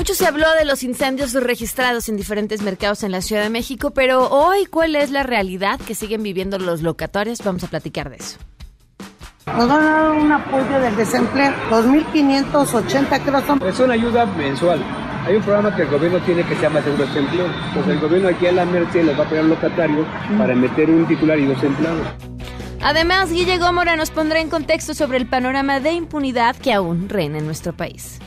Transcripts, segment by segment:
Mucho se habló de los incendios registrados en diferentes mercados en la Ciudad de México, pero hoy, ¿cuál es la realidad que siguen viviendo los locatorios? Vamos a platicar de eso. Nos van a dar un apoyo del desempleo, 2.580 creo son. Es una ayuda mensual. Hay un programa que el gobierno tiene que se llama Seguro Desempleo. Pues el gobierno aquí a la Merced les va a apoyar al locatorios para meter un titular y dos empleados. Además, Guille Gómora nos pondrá en contexto sobre el panorama de impunidad que aún reina en nuestro país.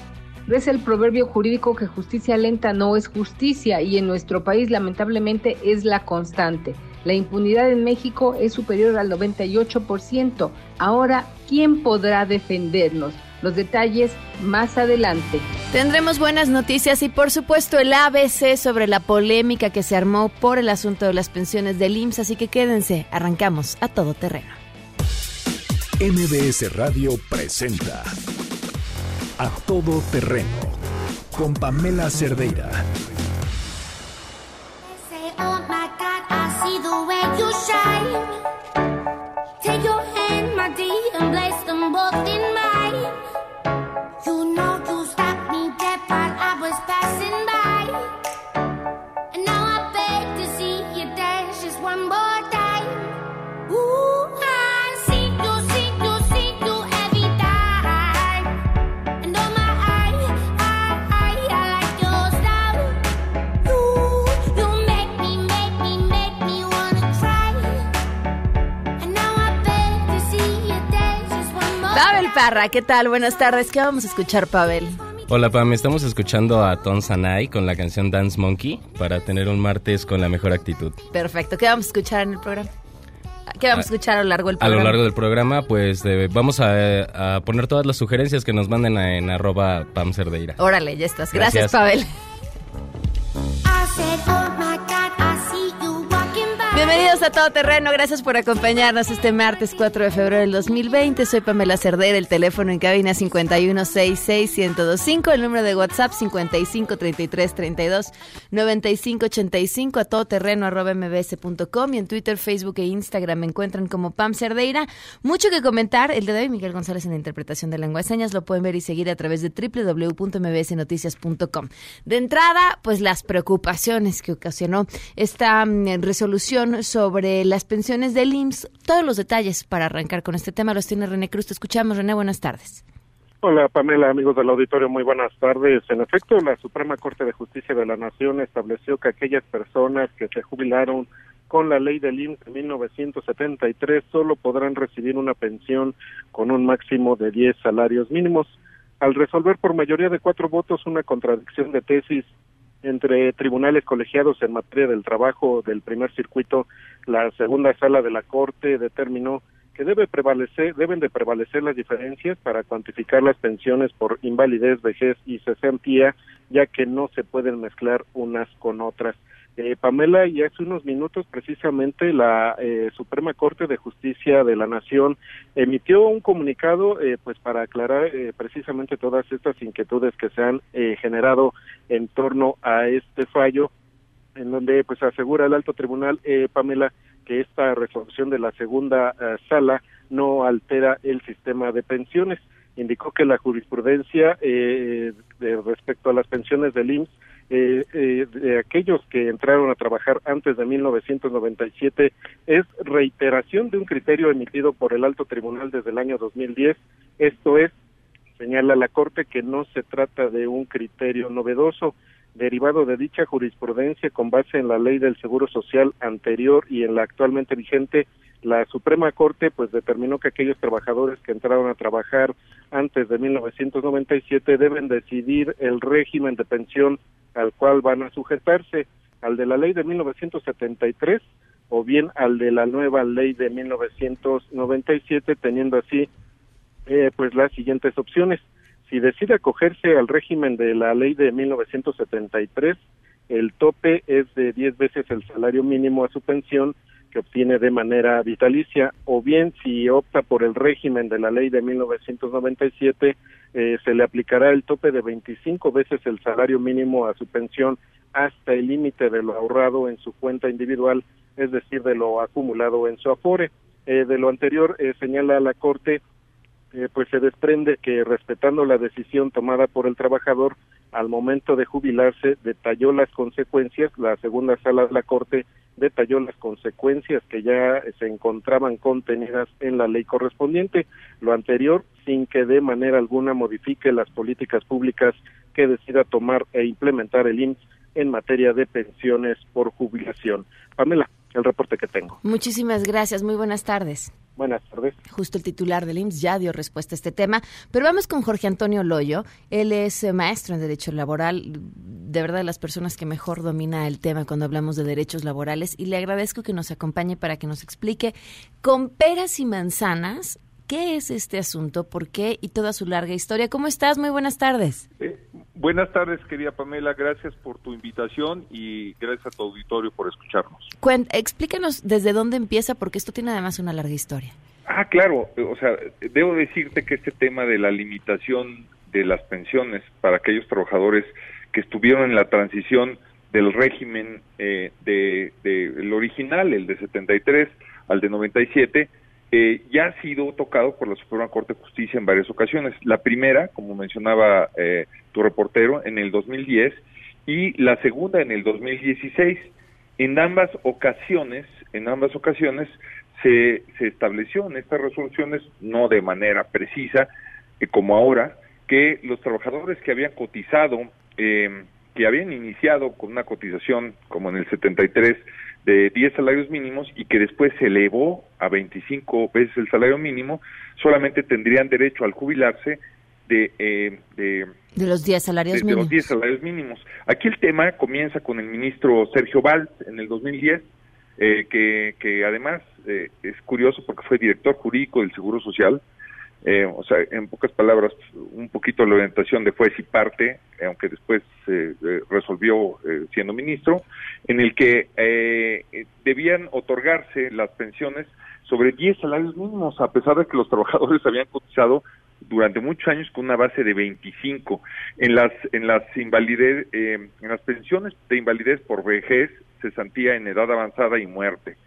Es el proverbio jurídico que justicia lenta no es justicia y en nuestro país lamentablemente es la constante. La impunidad en México es superior al 98%. Ahora, ¿quién podrá defendernos? Los detalles más adelante. Tendremos buenas noticias y por supuesto el ABC sobre la polémica que se armó por el asunto de las pensiones del IMSS, así que quédense, arrancamos a todo terreno. MBS Radio presenta A Todo Terreno con Pamela Cerdeira. Take your hand, my dear, and place them both in ¿qué tal? Buenas tardes. ¿Qué vamos a escuchar, Pavel? Hola Pam, estamos escuchando a Ton Sanai con la canción Dance Monkey para tener un martes con la mejor actitud. Perfecto. ¿Qué vamos a escuchar en el programa? ¿Qué vamos a escuchar a lo largo del A programa? lo largo del programa, pues de- vamos a, a poner todas las sugerencias que nos manden a- en arroba Pam Cerdeira. Órale, ya estás. Gracias, Gracias. Pavel. Bienvenidos a Todo Terreno, gracias por acompañarnos este martes 4 de febrero del 2020. Soy Pamela Cerdera, el teléfono en cabina 5166125, el número de WhatsApp 5533329585, a todoterreno arroba mbs.com y en Twitter, Facebook e Instagram me encuentran como Pam Cerdeira. Mucho que comentar, el de hoy Miguel González en la interpretación de lengua de señas, lo pueden ver y seguir a través de www.mbsnoticias.com. De entrada, pues las preocupaciones que ocasionó esta mm, resolución sobre las pensiones del IMSS. Todos los detalles para arrancar con este tema los tiene René Cruz. Te escuchamos, René, buenas tardes. Hola Pamela, amigos del auditorio, muy buenas tardes. En efecto, la Suprema Corte de Justicia de la Nación estableció que aquellas personas que se jubilaron con la ley del IMSS de 1973 solo podrán recibir una pensión con un máximo de 10 salarios mínimos. Al resolver por mayoría de cuatro votos una contradicción de tesis entre tribunales colegiados en materia del trabajo del primer circuito, la segunda sala de la Corte determinó que debe prevalecer, deben de prevalecer las diferencias para cuantificar las pensiones por invalidez, vejez y cesantía, ya que no se pueden mezclar unas con otras. Eh, Pamela, y hace unos minutos precisamente la eh, Suprema Corte de Justicia de la Nación emitió un comunicado eh, pues para aclarar eh, precisamente todas estas inquietudes que se han eh, generado en torno a este fallo en donde pues asegura el alto tribunal eh, Pamela que esta resolución de la segunda sala no altera el sistema de pensiones. Indicó que la jurisprudencia de respecto a las pensiones del IMSS eh, eh, de aquellos que entraron a trabajar antes de 1997 es reiteración de un criterio emitido por el alto tribunal desde el año 2010 esto es señala la corte que no se trata de un criterio novedoso derivado de dicha jurisprudencia con base en la ley del seguro social anterior y en la actualmente vigente la Suprema Corte pues determinó que aquellos trabajadores que entraron a trabajar antes de 1997 deben decidir el régimen de pensión al cual van a sujetarse al de la ley de 1973 o bien al de la nueva ley de 1997 teniendo así eh, pues las siguientes opciones. Si decide acogerse al régimen de la ley de 1973, el tope es de 10 veces el salario mínimo a su pensión que obtiene de manera vitalicia, o bien si opta por el régimen de la ley de 1997, eh, se le aplicará el tope de 25 veces el salario mínimo a su pensión hasta el límite de lo ahorrado en su cuenta individual, es decir, de lo acumulado en su afore. Eh, de lo anterior, eh, señala la Corte, eh, pues se desprende que respetando la decisión tomada por el trabajador al momento de jubilarse, detalló las consecuencias, la segunda sala de la Corte detalló las consecuencias que ya se encontraban contenidas en la ley correspondiente, lo anterior sin que de manera alguna modifique las políticas públicas que decida tomar e implementar el IMSS en materia de pensiones por jubilación. Pamela, el reporte que tengo. Muchísimas gracias, muy buenas tardes. Buenas tardes. Justo el titular del IMSS ya dio respuesta a este tema, pero vamos con Jorge Antonio Loyo. Él es eh, maestro en Derecho Laboral, de verdad de las personas que mejor domina el tema cuando hablamos de derechos laborales y le agradezco que nos acompañe para que nos explique con peras y manzanas qué es este asunto, por qué y toda su larga historia. ¿Cómo estás? Muy buenas tardes. Eh, buenas tardes, querida Pamela. Gracias por tu invitación y gracias a tu auditorio por escucharnos. Cuen- explícanos desde dónde empieza, porque esto tiene además una larga historia. Ah, claro. O sea, debo decirte que este tema de la limitación de las pensiones para aquellos trabajadores que estuvieron en la transición del régimen eh, de, de el original, el de 73 al de 97, eh, ya ha sido tocado por la Suprema Corte de Justicia en varias ocasiones. La primera, como mencionaba eh, tu reportero, en el 2010 y la segunda en el 2016. En ambas ocasiones, en ambas ocasiones se, se estableció en estas resoluciones, no de manera precisa, eh, como ahora, que los trabajadores que habían cotizado, eh, que habían iniciado con una cotización como en el 73 de 10 salarios mínimos y que después se elevó a 25 veces el salario mínimo, solamente tendrían derecho al jubilarse de, eh, de De los 10 salarios de, de mínimos. los 10 salarios mínimos. Aquí el tema comienza con el ministro Sergio Valls en el 2010, eh, que, que además eh, es curioso porque fue director jurídico del Seguro Social, eh, o sea, en pocas palabras, un poquito la orientación de juez y parte, eh, aunque después eh, resolvió eh, siendo ministro, en el que eh, debían otorgarse las pensiones sobre 10 salarios mínimos, a pesar de que los trabajadores habían cotizado durante muchos años con una base de 25 en las en las invalidez en las pensiones de invalidez por vejez cesantía en edad avanzada y muerte.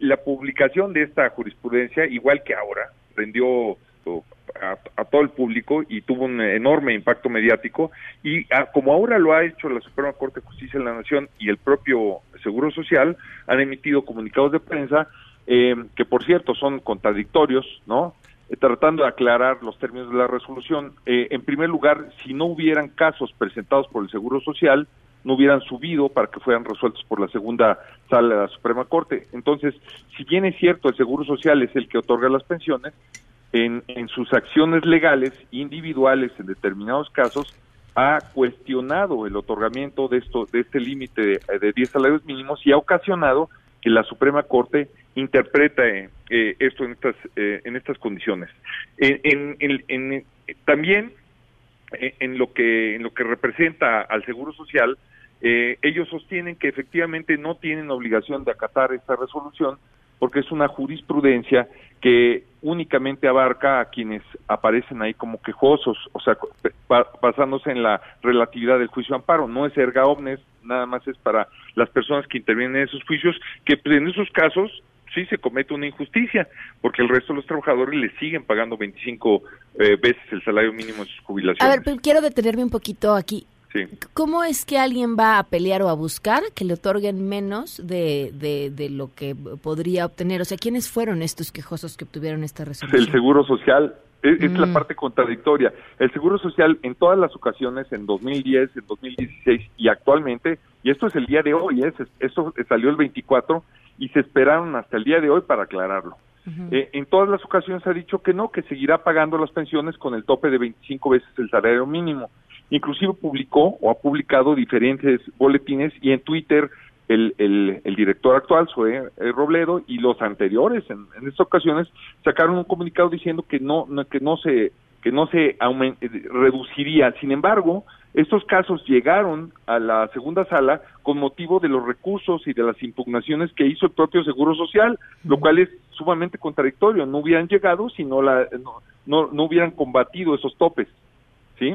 La publicación de esta jurisprudencia igual que ahora rendió oh, a, a todo el público y tuvo un enorme impacto mediático y ah, como ahora lo ha hecho la Suprema Corte de Justicia de la Nación y el propio Seguro Social han emitido comunicados de prensa eh, que por cierto son contradictorios, ¿no? Eh, tratando de aclarar los términos de la resolución. Eh, en primer lugar, si no hubieran casos presentados por el Seguro Social, no hubieran subido para que fueran resueltos por la segunda sala de la Suprema Corte. Entonces, si bien es cierto, el Seguro Social es el que otorga las pensiones, en, en sus acciones legales individuales en determinados casos ha cuestionado el otorgamiento de esto de este límite de, de 10 salarios mínimos y ha ocasionado que la Suprema Corte interprete eh, esto en estas eh, en estas condiciones. En- en- en- también eh, en lo que en lo que representa al Seguro Social, eh, ellos sostienen que efectivamente no tienen obligación de acatar esta resolución porque es una jurisprudencia que únicamente abarca a quienes aparecen ahí como quejosos, o sea, ba- basándose en la relatividad del juicio de amparo, no es erga omnes, nada más es para las personas que intervienen en esos juicios, que pues, en esos casos sí se comete una injusticia, porque el resto de los trabajadores le siguen pagando 25 eh, veces el salario mínimo de sus A jubilaciones. ver, pero quiero detenerme un poquito aquí. Sí. ¿Cómo es que alguien va a pelear o a buscar que le otorguen menos de, de, de lo que podría obtener? O sea, ¿quiénes fueron estos quejosos que obtuvieron esta resolución? El Seguro Social es, es la Mm. parte contradictoria. El Seguro Social en todas las ocasiones, en 2010, en 2016 y actualmente, y esto es el día de hoy, ¿eh? Esto salió el 24 y se esperaron hasta el día de hoy para aclararlo. Eh, en todas las ocasiones ha dicho que no, que seguirá pagando las pensiones con el tope de 25 veces el salario mínimo. Inclusive publicó o ha publicado diferentes boletines y en Twitter el, el, el director actual, Zoe eh, Robledo, y los anteriores en, en estas ocasiones sacaron un comunicado diciendo que no, no- que no se que no se eh, reduciría. Sin embargo, Estos casos llegaron a la segunda sala con motivo de los recursos y de las impugnaciones que hizo el propio Seguro Social, lo cual es sumamente contradictorio. No hubieran llegado si no, la, no, no, hubieran combatido esos topes. ¿Sí?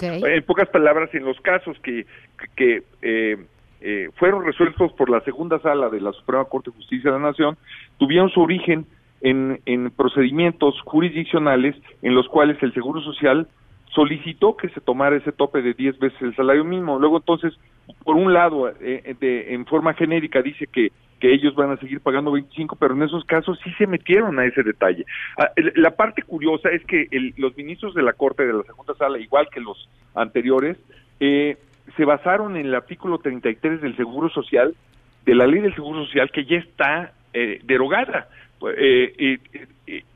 En pocas palabras, en los casos que, que eh, eh, fueron resueltos por la segunda sala de la Suprema Corte de Justicia de la Nación, tuvieron su origen en, en procedimientos jurisdiccionales en los cuales el Seguro Social solicitó que se tomara ese tope de 10 veces el salario mínimo. Luego entonces, por un lado, eh, de, en forma genérica dice que, que ellos van a seguir pagando 25, pero en esos casos sí se metieron a ese detalle. Ah, la parte curiosa es que los ministros de la Corte de la Segunda Sala, igual que los anteriores, eh, se basaron en el artículo 33 del Seguro Social, de la ley del Seguro Social, que ya está eh, derogada. Eh,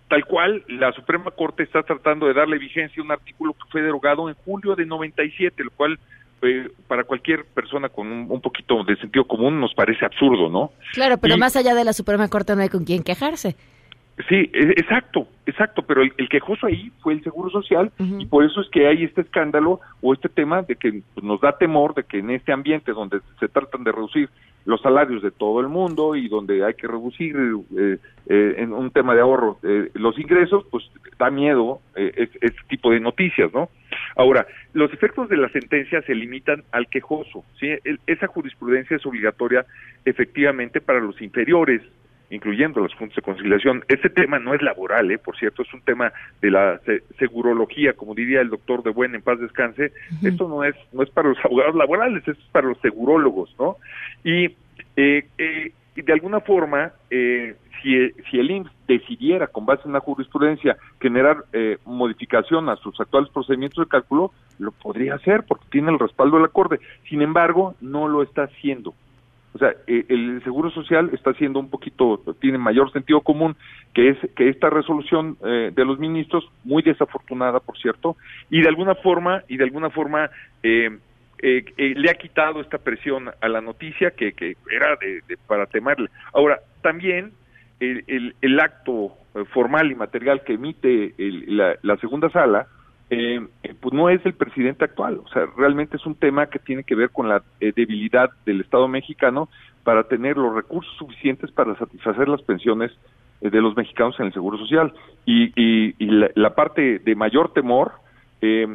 tal cual la Suprema Corte está tratando de darle vigencia a un artículo que fue derogado en julio de 97, lo cual eh, para cualquier persona con un, poquito de sentido común nos parece absurdo, ¿no? Claro, pero más allá de la Suprema Corte no hay con quién quejarse. Sí, e, exacto, exacto, pero el, quejoso ahí fue el Seguro Social y por eso es que hay este escándalo o este tema de que pues, nos da temor de que en este ambiente donde se tratan de reducir los salarios de todo el mundo y donde hay que reducir eh, eh, en un tema de ahorro eh, los ingresos, pues da miedo este tipo de noticias, ¿no? Ahora, los efectos de la sentencia se limitan al quejoso, ¿sí? esa jurisprudencia es obligatoria efectivamente para los inferiores, incluyendo los puntos de conciliación. Este tema no es laboral, ¿eh? por cierto, es un tema de la segurología, como diría el doctor de Buen en paz descanse. Esto no es no es para los abogados laborales, es para los segurólogos, ¿no? Y eh, eh, de alguna forma, eh, si, si el IMSS decidiera, con base en la jurisprudencia, generar eh, modificación a sus actuales procedimientos de cálculo, lo podría hacer porque tiene el respaldo del acorde. Sin embargo, no lo está haciendo. O sea, eh, el Seguro Social está haciendo un poquito, tiene mayor sentido común que es que esta resolución eh, de los ministros, muy desafortunada, por cierto, y de alguna forma, y de alguna forma eh, le ha quitado esta presión a la noticia que, que era de, para temerle. Ahora, también el, el, acto formal y material que emite la, la segunda sala, eh, pues no es el presidente actual. O sea, realmente es un tema que tiene que ver con la eh, debilidad del Estado mexicano para tener los recursos suficientes para satisfacer las pensiones eh, de los mexicanos en el Seguro Social. Y, y, la, parte de mayor temor, eh,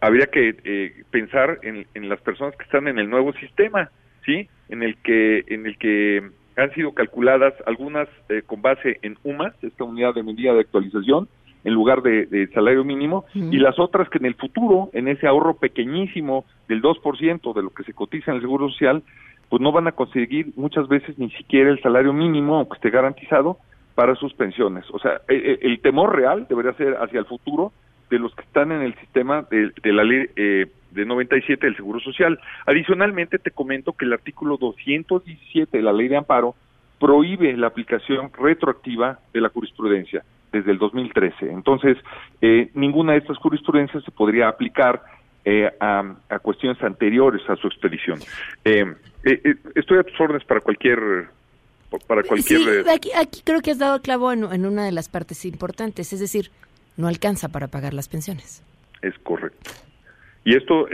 habría que pensar en, en, las personas que están en el nuevo sistema, ¿sí? En el que, en el que han sido calculadas algunas con base en UMAS, esta unidad de medida de actualización, en lugar de, salario mínimo, y las otras que en el futuro, en ese ahorro pequeñísimo del 2% de lo que se cotiza en el Seguro Social, pues no van a conseguir muchas veces ni siquiera el salario mínimo, aunque esté garantizado, para sus pensiones. O sea, e, e, el, temor real debería ser hacia el futuro de los que están en el sistema de, la ley eh, de 97 del Seguro Social. Adicionalmente, te comento que el artículo 217 de la ley de amparo prohíbe la aplicación retroactiva de la jurisprudencia desde el 2013. Entonces, eh, ninguna de estas jurisprudencias se podría aplicar eh, a, cuestiones anteriores a su expedición. Eh, estoy a tus órdenes para cualquier para cualquier sí, aquí, aquí, creo que has dado clavo en, una de las partes importantes, es decir, no alcanza para pagar las pensiones. Es correcto. Y esto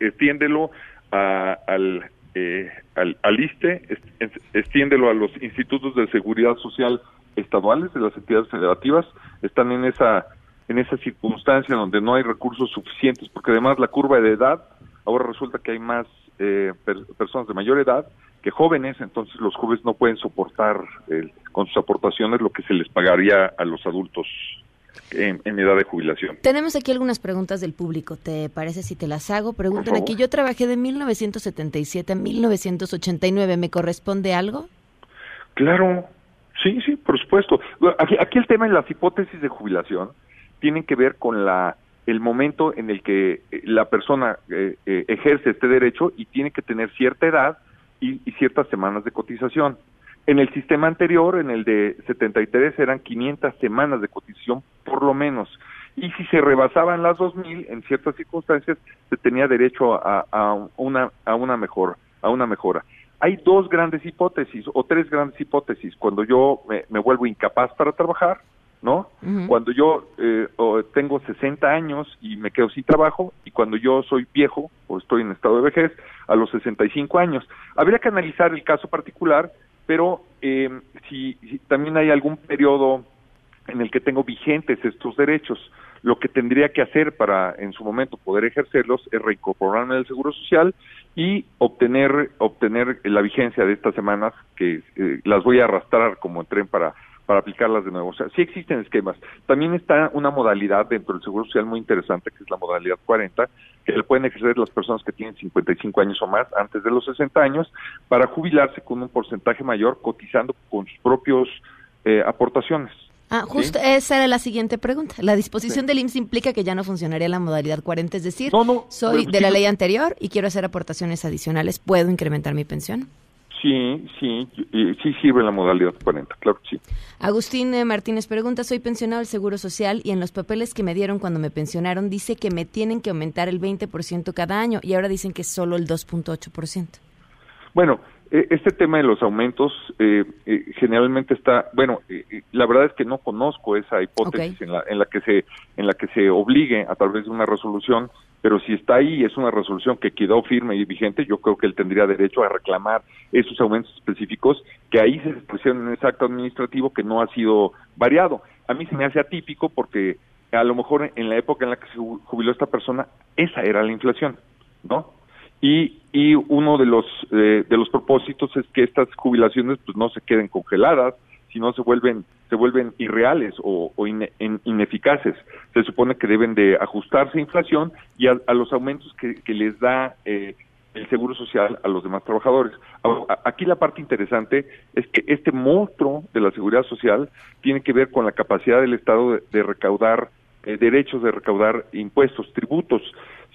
extiéndelo al, al, al ISTE, extiéndelo a los institutos de seguridad social estaduales de las entidades federativas están en esa en esa circunstancia donde no hay recursos suficientes porque además la curva de edad ahora resulta que hay más eh, personas de mayor edad que jóvenes entonces los jóvenes no pueden soportar con sus aportaciones lo que se les pagaría a los adultos en, edad de jubilación. Tenemos aquí algunas preguntas del público. ¿Te parece si te las hago? Preguntan aquí. Yo trabajé de 1977 a 1989. ¿Me corresponde algo? Claro, Sí, sí, por supuesto. Aquí, el tema de las hipótesis de jubilación tienen que ver con la el momento en el que eh, la persona eh, eh, ejerce este derecho y tiene que tener cierta edad y, ciertas semanas de cotización. En el sistema anterior, en el de 73, eran 500 semanas de cotización por lo menos. Y si se rebasaban las 2.000, en ciertas circunstancias, se tenía derecho a, a, una, a, una, mejor, a una mejora hay dos grandes hipótesis o tres grandes hipótesis. Cuando yo me, vuelvo incapaz para trabajar, ¿no? Cuando yo eh, tengo 60 años y me quedo sin trabajo, y cuando yo soy viejo o estoy en estado de vejez, a los 65 años. Habría que analizar el caso particular, pero eh, si, también hay algún periodo en el que tengo vigentes estos derechos, lo que tendría que hacer para en su momento poder ejercerlos es reincorporarme al Seguro Social y obtener obtener la vigencia de estas semanas que eh, las voy a arrastrar como tren para para aplicarlas de nuevo. O sea, sí existen esquemas. También está una modalidad dentro del Seguro Social muy interesante, que es la modalidad 40, que le pueden ejercer las personas que tienen 55 años o más antes de los 60 años para jubilarse con un porcentaje mayor cotizando con sus propios eh, aportaciones. Ah, justo esa era la siguiente pregunta. La disposición del IMSS implica que ya no funcionaría la modalidad 40, es decir, soy de la ley anterior y quiero hacer aportaciones adicionales, ¿puedo incrementar mi pensión? Sí, sí, sí sirve la modalidad 40, claro que sí. Agustín eh, Martínez pregunta, soy pensionado del Seguro Social y en los papeles que me dieron cuando me pensionaron dice que me tienen que aumentar el 20% cada año y ahora dicen que solo el 2.8%. Bueno, e, este tema de los aumentos eh, eh, generalmente está, bueno, la verdad es que no conozco esa hipótesis en, la, en la que se en la que se obligue a través de una resolución pero si está ahí es una resolución que quedó firme y vigente, yo creo que él tendría derecho a reclamar esos aumentos específicos que ahí se expresaron en ese acto administrativo que no ha sido variado. A mí se me hace atípico porque a lo mejor en la época en la que se jubiló esta persona, esa era la inflación, ¿no? Y, y uno de los, eh, de los propósitos es que estas jubilaciones pues no se queden congeladas, si no se vuelven se vuelven irreales o, ineficaces. Se supone que deben de ajustarse a inflación y a, los aumentos que, les da eh, el seguro social a los demás trabajadores. Aquí la parte interesante es que este monstruo de la seguridad social tiene que ver con la capacidad del Estado de, recaudar eh, derechos, de recaudar impuestos, tributos.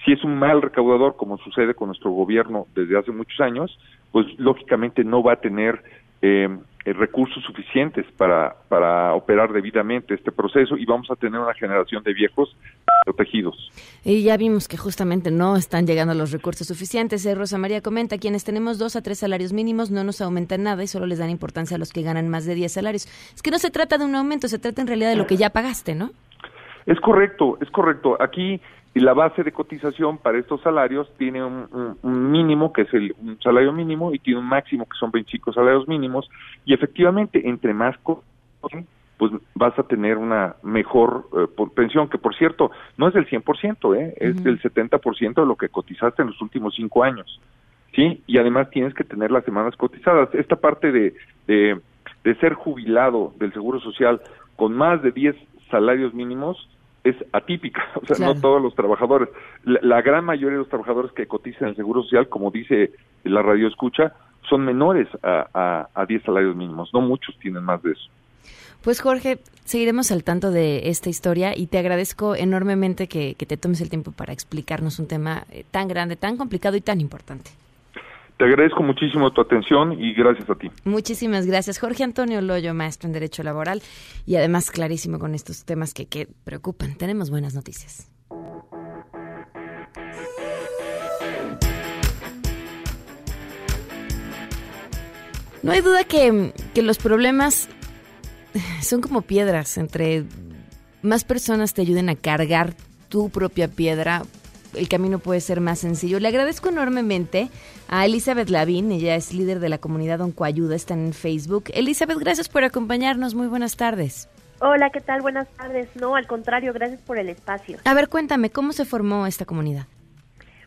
Si es un mal recaudador, como sucede con nuestro gobierno desde hace muchos años, pues lógicamente no va a tener eh, recursos suficientes para, para operar debidamente este proceso y vamos a tener una generación de viejos protegidos. Y ya vimos que justamente no están llegando los recursos suficientes. Eh, Rosa María comenta, quienes tenemos dos a tres salarios mínimos no nos aumentan nada y solo les dan importancia a los que ganan más de 10 salarios. Es que no se trata de un aumento, se trata en realidad de lo que ya pagaste, ¿no? Es correcto, es correcto. Aquí y la base de cotización para estos salarios tiene un, mínimo, que es el un salario mínimo, y tiene un máximo, que son 25 salarios mínimos, y efectivamente, entre más pues vas a tener una mejor eh, pensión, que por cierto, no es del 100%, ¿eh? es del 70% de lo que cotizaste en los últimos cinco años, ¿sí? Y además tienes que tener las semanas cotizadas. Esta parte de, de, de ser jubilado del Seguro Social con más de 10 salarios mínimos, es atípica, o sea, no todos los trabajadores. La, gran mayoría de los trabajadores que cotizan en el Seguro Social, como dice la radio escucha, son menores a, a, 10 salarios mínimos, no muchos tienen más de eso. Pues Jorge, seguiremos al tanto de esta historia y te agradezco enormemente que te tomes el tiempo para explicarnos un tema eh, tan grande, tan complicado y tan importante. Te agradezco muchísimo tu atención y gracias a ti. Muchísimas gracias. Jorge Antonio Loyo, maestro en Derecho Laboral y además clarísimo con estos temas que, que preocupan. Tenemos buenas noticias. No hay duda que, que los problemas son como piedras. Entre más personas te ayuden a cargar tu propia piedra, el camino puede ser más sencillo. Le agradezco enormemente a Elizabeth Lavín, ella es líder de la comunidad Oncoayuda, está en Facebook. Elizabeth, gracias por acompañarnos, muy buenas tardes. Hola, ¿qué tal? Buenas tardes. No, al contrario, gracias por el espacio. A ver, cuéntame, ¿cómo se formó esta comunidad?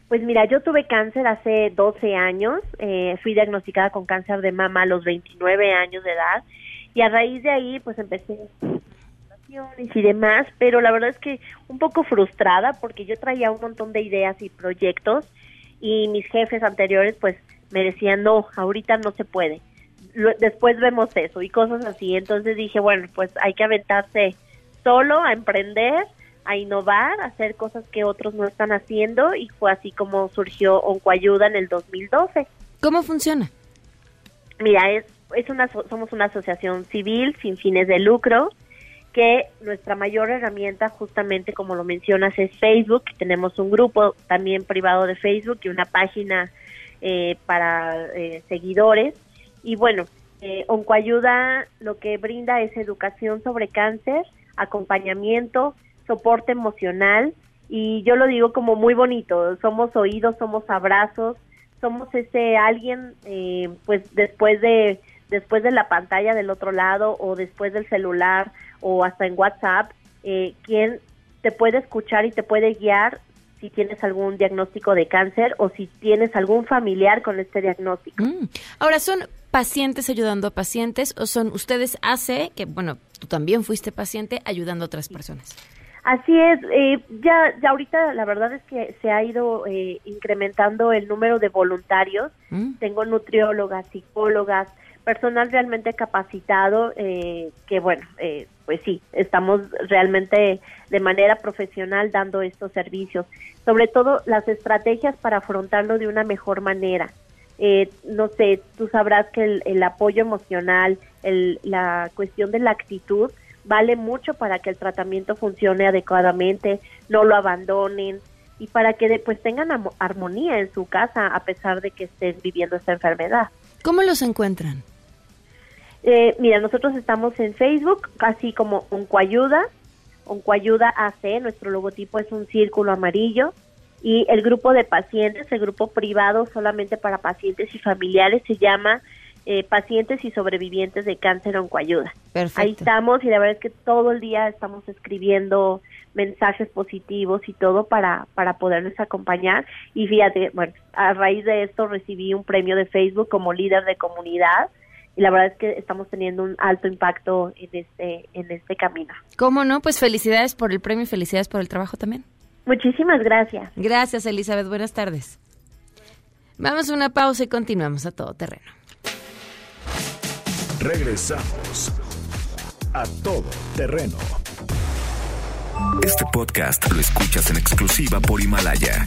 Pues mira, yo tuve cáncer hace 12 años, eh, fui diagnosticada con cáncer de mama a los 29 años de edad y a raíz de ahí pues empecé y demás, pero la verdad es que un poco frustrada porque yo traía un montón de ideas y proyectos y mis jefes anteriores pues me decían, no, ahorita no se puede, después vemos eso y cosas así, entonces dije, bueno, pues hay que aventarse solo a emprender, a innovar, a hacer cosas que otros no están haciendo y fue así como surgió Oncoayuda en el 2012. ¿Cómo funciona? Mira, es, es una, somos una asociación civil sin fines de lucro que nuestra mayor herramienta, justamente como lo mencionas, es Facebook. Tenemos un grupo también privado de Facebook y una página eh, para eh, seguidores. Y bueno, eh, Oncoayuda lo que brinda es educación sobre cáncer acompañamiento, soporte emocional y yo lo digo como muy bonito, somos oídos, somos abrazos, somos ese alguien eh, pues después de después de la pantalla del otro lado o después del celular o hasta en WhatsApp, eh, quien te puede escuchar y te puede guiar si tienes algún diagnóstico de cáncer o si tienes algún familiar con este diagnóstico. Mm. Ahora, ¿son pacientes ayudando a pacientes o son ustedes hace, que bueno, tú también fuiste paciente ayudando a otras personas? Así es, eh, ya, ya ahorita la verdad es que se ha ido eh, incrementando el número de voluntarios. Mm. Tengo nutriólogas, psicólogas, personal realmente capacitado, eh, que bueno, eh, pues sí, estamos realmente de manera profesional dando estos servicios. Sobre todo las estrategias para afrontarlo de una mejor manera. Eh, no sé, tú sabrás que el, apoyo emocional, el, la cuestión de la actitud, vale mucho para que el tratamiento funcione adecuadamente, no lo abandonen y para que pues tengan armonía en su casa a pesar de que estén viviendo esta enfermedad. ¿Cómo los encuentran? Eh, mira, nosotros estamos en Facebook, casi como Oncoayuda, Oncoayuda AC, nuestro logotipo es un círculo amarillo, y el grupo de pacientes, el grupo privado solamente para pacientes y familiares, se llama eh, Pacientes y Sobrevivientes de Cáncer Oncoayuda. Perfecto. Ahí estamos y la verdad es que todo el día estamos escribiendo mensajes positivos y todo para, para poderles acompañar. Y fíjate, bueno, a raíz de esto recibí un premio de Facebook como líder de comunidad y la verdad es que estamos teniendo un alto impacto en este, en este camino. ¿Cómo no? Pues felicidades por el premio y felicidades por el trabajo también. Muchísimas gracias. Gracias, Elizabeth. Buenas tardes. Vamos a una pausa y continuamos a todo terreno. Regresamos a todo terreno. Este podcast lo escuchas en exclusiva por Himalaya.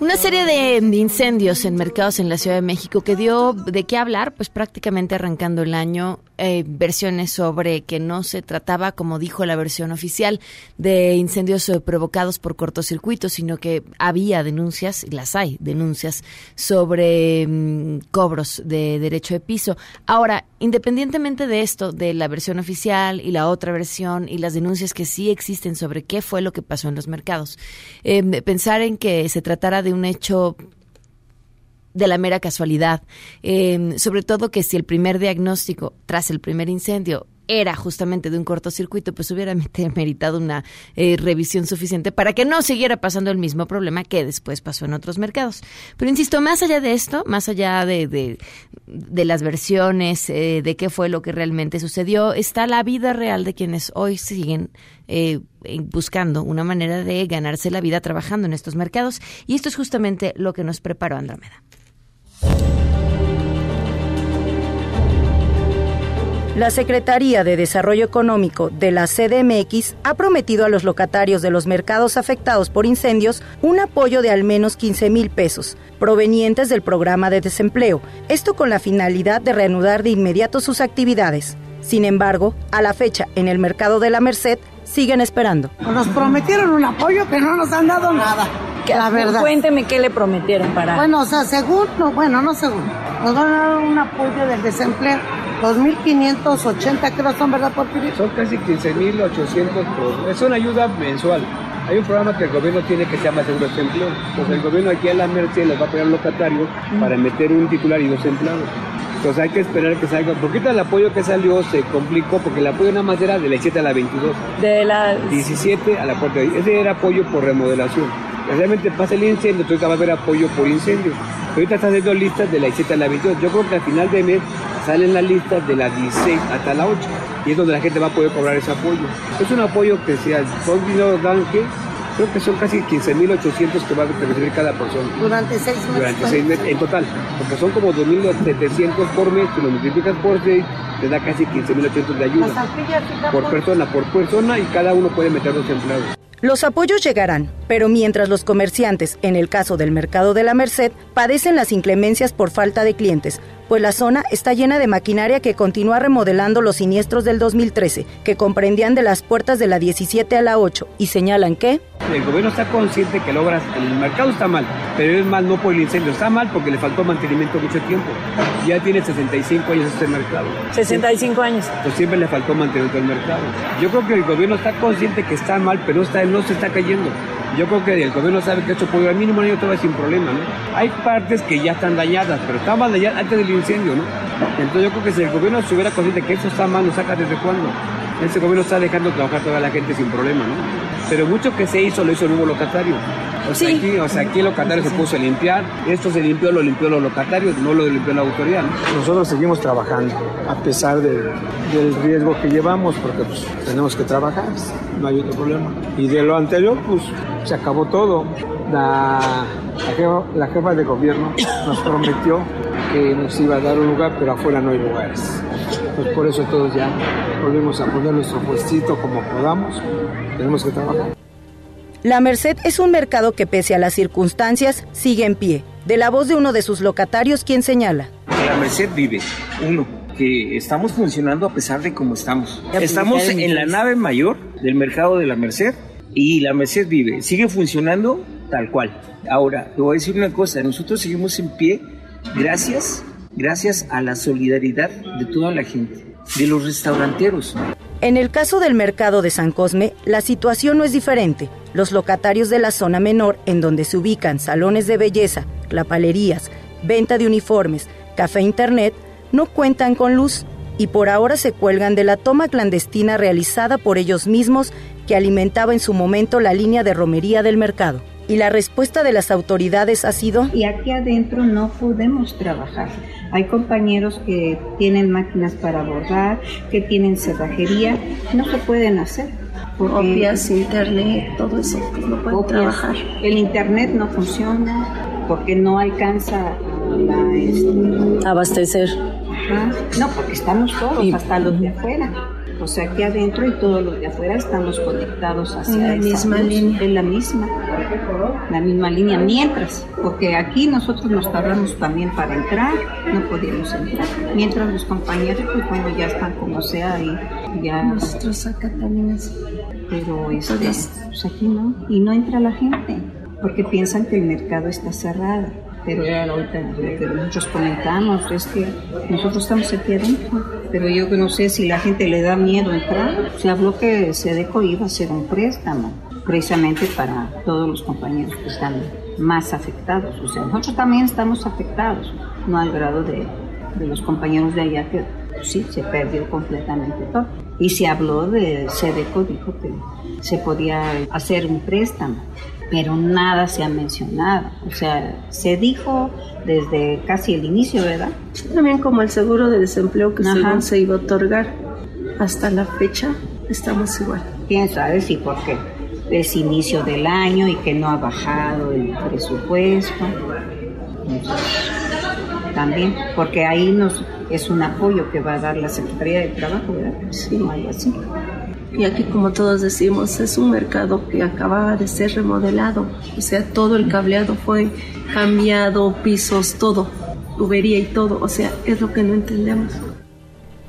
Una serie de incendios en mercados en la Ciudad de México que dio de qué hablar, pues prácticamente arrancando el año, eh, versiones sobre que no se trataba, como dijo la versión oficial, de incendios eh, provocados por cortocircuitos, sino que había denuncias, y las hay, denuncias sobre mm, cobros de derecho de piso. Ahora, independientemente de esto, de la versión oficial y la otra versión y las denuncias que sí existen sobre qué fue lo que pasó en los mercados, eh, pensar en que se tratara de un hecho de la mera casualidad, eh, sobre todo que si el primer diagnóstico tras el primer incendio era justamente de un cortocircuito, pues hubiera meritado una eh, revisión suficiente para que no siguiera pasando el mismo problema que después pasó en otros mercados. Pero insisto, más allá de esto, más allá de, de, las versiones, eh, de qué fue lo que realmente sucedió, está la vida real de quienes hoy siguen eh, buscando una manera de ganarse la vida trabajando en estos mercados. Y esto es justamente lo que nos preparó Andrómeda. La Secretaría de Desarrollo Económico de la CDMX ha prometido a los locatarios de los mercados afectados por incendios un apoyo de al menos 15 mil pesos, provenientes del programa de desempleo, esto con la finalidad de reanudar de inmediato sus actividades. Sin embargo, a la fecha, en el mercado de la Merced, siguen esperando. Nos prometieron un apoyo, pero no nos han dado nada. La verdad. Cuénteme qué le prometieron para... Bueno, o sea, según, no, bueno, no según. Nos van a dar un apoyo del desempleo. 2.580 creo son, ¿verdad, Porfirio? Son casi 15.800 por... Es una ayuda mensual. Hay un programa que el gobierno tiene que se llama Seguro Desempleo. Pues el gobierno aquí a la Merced les va a pegar un locatario para meter un titular y dos empleados. Entonces hay que esperar que salga. Porque ahorita el apoyo que salió se complicó porque el apoyo nada más era de la 7 a la 22. De la 17 a la puerta. Ese era apoyo por remodelación. Realmente pasa el incendio, entonces va a haber apoyo por incendio. Ahorita están haciendo listas de la 17 a la 22. Yo creo que al final de mes salen las listas de la 16 hasta la 8 y es donde la gente va a poder cobrar ese apoyo. Es un apoyo que sea, son dinero dan que creo que son casi 15.800 que va a recibir cada persona. Durante seis meses. Durante seis meses en total, porque son como 2.700 por mes, si lo multiplicas por 6, te da casi 15.800 de ayuda. Por persona, por persona y cada uno puede meter dos empleados. Los apoyos llegarán, pero mientras los comerciantes, en el caso del mercado de la Merced, padecen las inclemencias por falta de clientes, pues la zona está llena de maquinaria que continúa remodelando los siniestros del 2013, que comprendían de las puertas de la 17 a la 8, y señalan que... El gobierno está consciente que logra, el mercado está mal, pero es mal no por el incendio, está mal porque le faltó mantenimiento mucho tiempo. Ya tiene 65 años este mercado. 65 años. Pues siempre le faltó mantenimiento al mercado. Yo creo que el gobierno está consciente que está mal, pero está, no se está cayendo. Yo creo que el gobierno sabe que esto puede al mínimo año todavía sin problema, ¿no? Hay partes que ya están dañadas, pero estaban dañadas antes del incendio, ¿no? Entonces yo creo que si el gobierno se hubiera consciente que eso está mal, lo saca desde cuándo. Ese gobierno está dejando trabajar toda la gente sin problema, ¿no? Pero mucho que se hizo lo hizo el nuevo locatario. O sea, aquí, o sea, aquí el locatario se puso a limpiar, esto se limpió, lo limpió los locatarios, no lo limpió la autoridad. ¿no? Nosotros seguimos trabajando, a pesar de, del riesgo que llevamos, porque pues, tenemos que trabajar, no hay otro problema. Y de lo anterior, pues se acabó todo. La, la, jefa, la jefa de gobierno nos prometió que nos iba a dar un lugar, pero afuera no hay lugares. Pues por eso todos ya volvemos a poner nuestro puestito como podamos. Tenemos que trabajar. La Merced es un mercado que pese a las circunstancias sigue en pie. De la voz de uno de sus locatarios, quien señala. La Merced vive, uno, que estamos funcionando a pesar de cómo estamos. Estamos en la nave mayor del mercado de la Merced y la Merced vive, sigue funcionando tal cual. Ahora, te voy a decir una cosa, nosotros seguimos en pie gracias, gracias a la solidaridad de toda la gente, de los restauranteros. En el caso del mercado de San Cosme, la situación no es diferente. Los locatarios de la zona menor, en donde se ubican salones de belleza, clapalerías, venta de uniformes, café internet, no cuentan con luz y por ahora se cuelgan de la toma clandestina realizada por ellos mismos que alimentaba en su momento la línea de romería del mercado. Y la respuesta de las autoridades ha sido... Y aquí adentro no podemos trabajar. Hay compañeros que tienen máquinas para bordar, que tienen cerrajería, no se pueden hacer. Copias, internet, todo eso, pues no pueden Copias. trabajar. El internet no funciona porque no alcanza la, este, Abastecer. Ajá. No, porque estamos todos, hasta los de afuera. O sea, aquí adentro y todos los de afuera estamos conectados hacia la esa misma luz. línea. En la misma, la misma línea. Mientras, porque aquí nosotros nos tardamos también para entrar, no podíamos entrar. Mientras los compañeros, pues bueno, ya están como sea y ya... Nosotros acá también es. Pero este, pues aquí no. Y no entra la gente, porque piensan que el mercado está cerrado. Pero era ahorita lo que nosotros comentamos, es que nosotros estamos aquí adentro, pero yo no sé si la gente le da miedo entrar. Se habló que Sedeco iba a hacer un préstamo, precisamente para todos los compañeros que están más afectados. O sea, nosotros también estamos afectados, no al grado de, de los compañeros de allá que sí, se perdió completamente todo. Y se habló de Sedeco, dijo que se podía hacer un préstamo, pero nada se ha mencionado. O sea, se dijo desde casi el inicio, ¿verdad? También como el seguro de desempleo que según se iba a otorgar. Hasta la fecha estamos igual. quién sabe si porque es inicio del año y que no ha bajado el presupuesto. Entonces, también, porque ahí nos es un apoyo que va a dar la Secretaría de Trabajo, ¿verdad? Sí, o algo así. Y aquí, como todos decimos, es un mercado que acababa de ser remodelado. O sea, todo el cableado fue cambiado, pisos, todo, tubería y todo. O sea, es lo que no entendemos.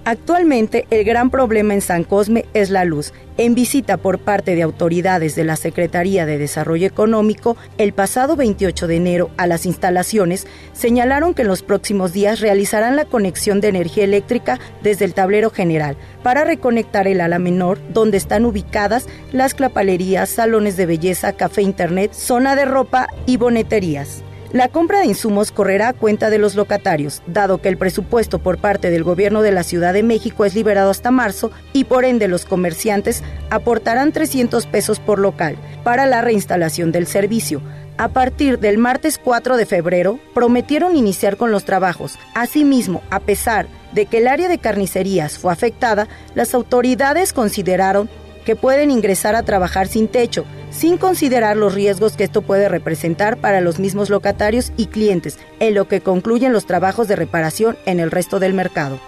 Actualmente el gran problema en San Cosme es la luz. En visita por parte de autoridades de la Secretaría de Desarrollo Económico, el pasado 28 de enero a las instalaciones, señalaron que en los próximos días realizarán la conexión de energía eléctrica desde el tablero general para reconectar el ala menor, donde están ubicadas las clapalerías, salones de belleza, café internet, zona de ropa y boneterías. La compra de insumos correrá a cuenta de los locatarios, dado que el presupuesto por parte del gobierno de la Ciudad de México es liberado hasta marzo y por ende los comerciantes aportarán 300 pesos por local para la reinstalación del servicio. A partir del martes 4 de febrero, prometieron iniciar con los trabajos. Asimismo, a pesar de que el área de carnicerías fue afectada, las autoridades consideraron que pueden ingresar a trabajar sin techo, sin considerar los riesgos que esto puede representar para los mismos locatarios y clientes, en lo que concluyen los trabajos de reparación en el resto del mercado.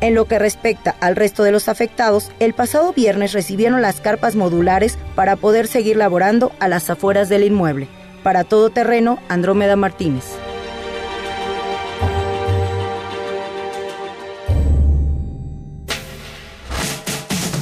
En lo que respecta al resto de los afectados, el pasado viernes recibieron las carpas modulares para poder seguir laborando a las afueras del inmueble. Para todo terreno, Andrómeda Martínez.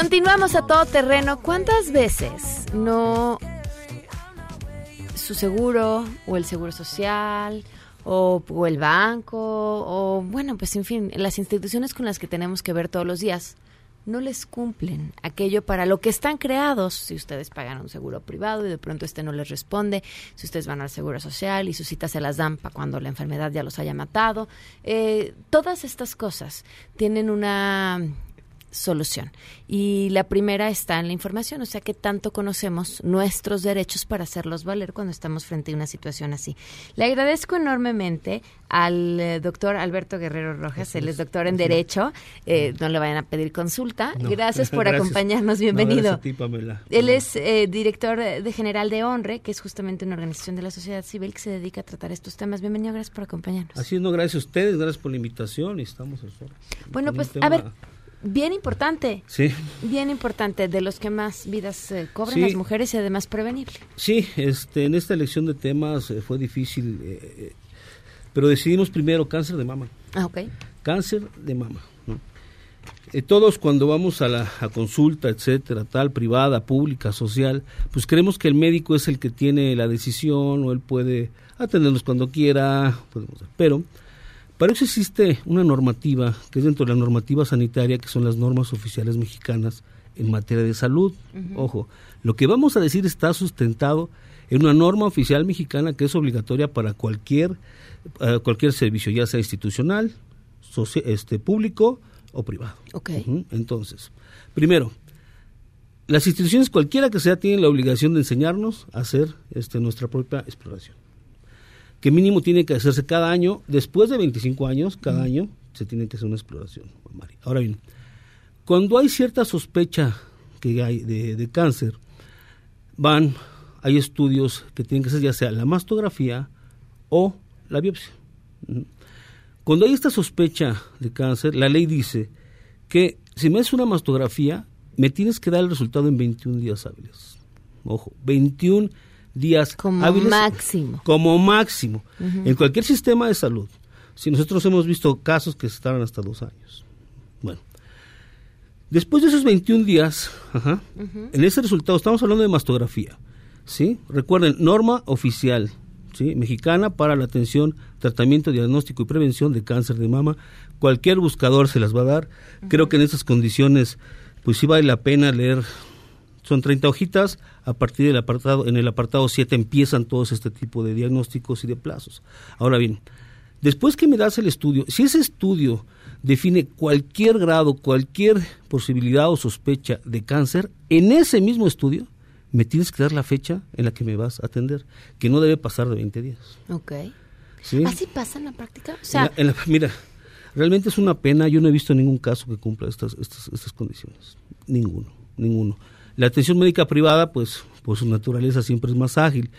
Continuamos a todo terreno. ¿Cuántas veces no su seguro o el seguro social o, el banco o bueno, pues en fin, las instituciones con las que tenemos que ver todos los días no les cumplen aquello para lo que están creados. Si ustedes pagan un seguro privado y de pronto este no les responde, si ustedes van al seguro social y sus citas se las dan para cuando la enfermedad ya los haya matado, eh, todas estas cosas tienen una solución. Y la primera está en la información, o sea que tanto conocemos nuestros derechos para hacerlos valer cuando estamos frente a una situación así. Le agradezco enormemente al eh, doctor Alberto Guerrero Rojas, él es doctor en Derecho, eh, no le vayan a pedir consulta. No. Gracias por Gracias. acompañarnos, No, bienvenido. gracias a ti, Pamela. Él es eh, director de general de ONRE, que es justamente una organización de la sociedad civil que se dedica a tratar estos temas. Bienvenido, gracias por acompañarnos. Así es, no, gracias a ustedes, gracias por la invitación y estamos al sol. Bueno, pues, a ver, bien importante. Sí, Bien importante, de los que más vidas eh, cobran Sí. las mujeres y además prevenible. sí, este, en esta elección de temas eh, fue difícil, eh, eh, pero decidimos primero cáncer de mama. Ah, ok. Cáncer de mama. ¿no? Todos cuando vamos a la a consulta, etcétera, tal, privada, pública, social, pues creemos que el médico es el que tiene la decisión o él puede atendernos cuando quiera, podemos- pero para eso existe una normativa que es dentro de la normativa sanitaria, que son las normas oficiales mexicanas en materia de salud. Ojo, lo que vamos a decir está sustentado en una norma oficial mexicana que es obligatoria para cualquier, eh, cualquier servicio, ya sea institucional, este, público o privado. Ok. Ujú. Entonces, primero, las instituciones cualquiera que sea tienen la obligación de enseñarnos a hacer este, nuestra propia exploración que mínimo tiene que hacerse cada año, después de 25 años, cada año se tiene que hacer una exploración mamaria. Ahora bien, cuando hay cierta sospecha que hay de, de cáncer, van, hay estudios que tienen que hacer ya sea la mastografía o la biopsia. Cuando hay esta sospecha de cáncer, la ley dice que si me haces una mastografía, me tienes que dar el resultado en 21 días hábiles. Ojo, 21 días Como hábiles. máximo. Como máximo. En cualquier sistema de salud. Si nosotros hemos visto casos que estaban hasta dos años. Bueno. Después de esos 21 días, ajá, en ese resultado, estamos hablando de mastografía. ¿sí? Recuerden, norma oficial ¿sí? mexicana para la atención, tratamiento, diagnóstico y prevención de cáncer de mama. Cualquier buscador se las va a dar. Creo que en esas condiciones, pues sí vale la pena leer. Son 30 hojitas. A partir del apartado, en el apartado 7 empiezan todos este tipo de diagnósticos y de plazos. Ahora bien, después que me das el estudio, si ese estudio define cualquier grado, cualquier posibilidad o sospecha de cáncer, en ese mismo estudio me tienes que dar la fecha en la que me vas a atender, que no debe pasar de 20 días. Ok. ¿sí? ¿Así pasa en la práctica? O En sea, la- en la- mira, realmente es una pena, yo no he visto ningún caso que cumpla estas, estas, estas condiciones. Ninguno, ninguno. La atención médica privada, pues, por su naturaleza siempre es más ágil,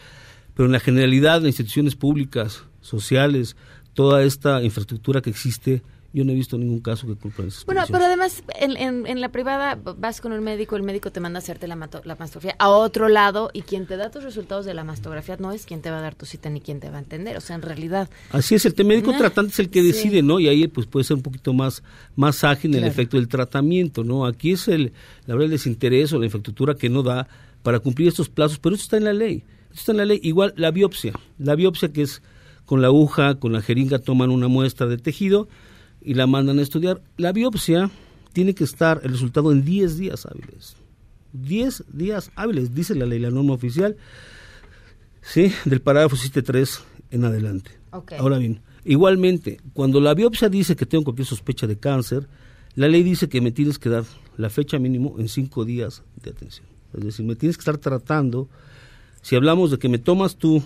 pero en la generalidad, las instituciones públicas, sociales, toda esta infraestructura que existe, yo no he visto ningún caso que cumpla esas Bueno, pero además en, en- en la privada vas con el médico, el médico te manda a hacerte la, mato- la mastografía a otro lado y quien te da tus resultados de la mastografía no es quien te va a dar tu cita ni quien te va a entender. O sea, en realidad... Así es, el médico Ah, tratante es el que sí. decide, ¿no? Y ahí pues puede ser un poquito más, más ágil en el efecto del tratamiento, ¿no? Aquí es el, la verdad, el desinterés o la infraestructura que no da para cumplir estos plazos, pero eso está en la ley. Eso está en la ley. Igual la biopsia. La biopsia que es con la aguja, con la jeringa, toman una muestra de tejido y la mandan a estudiar. La biopsia tiene que estar el resultado en 10 días hábiles. 10 días hábiles, dice la ley, la norma oficial. Sí, del parágrafo 73 en adelante. Ahora bien, igualmente, cuando la biopsia dice que tengo cualquier sospecha de cáncer, la ley dice que me tienes que dar la fecha mínimo en cinco días de atención. Es decir, me tienes que estar tratando. Si hablamos de que me tomas tú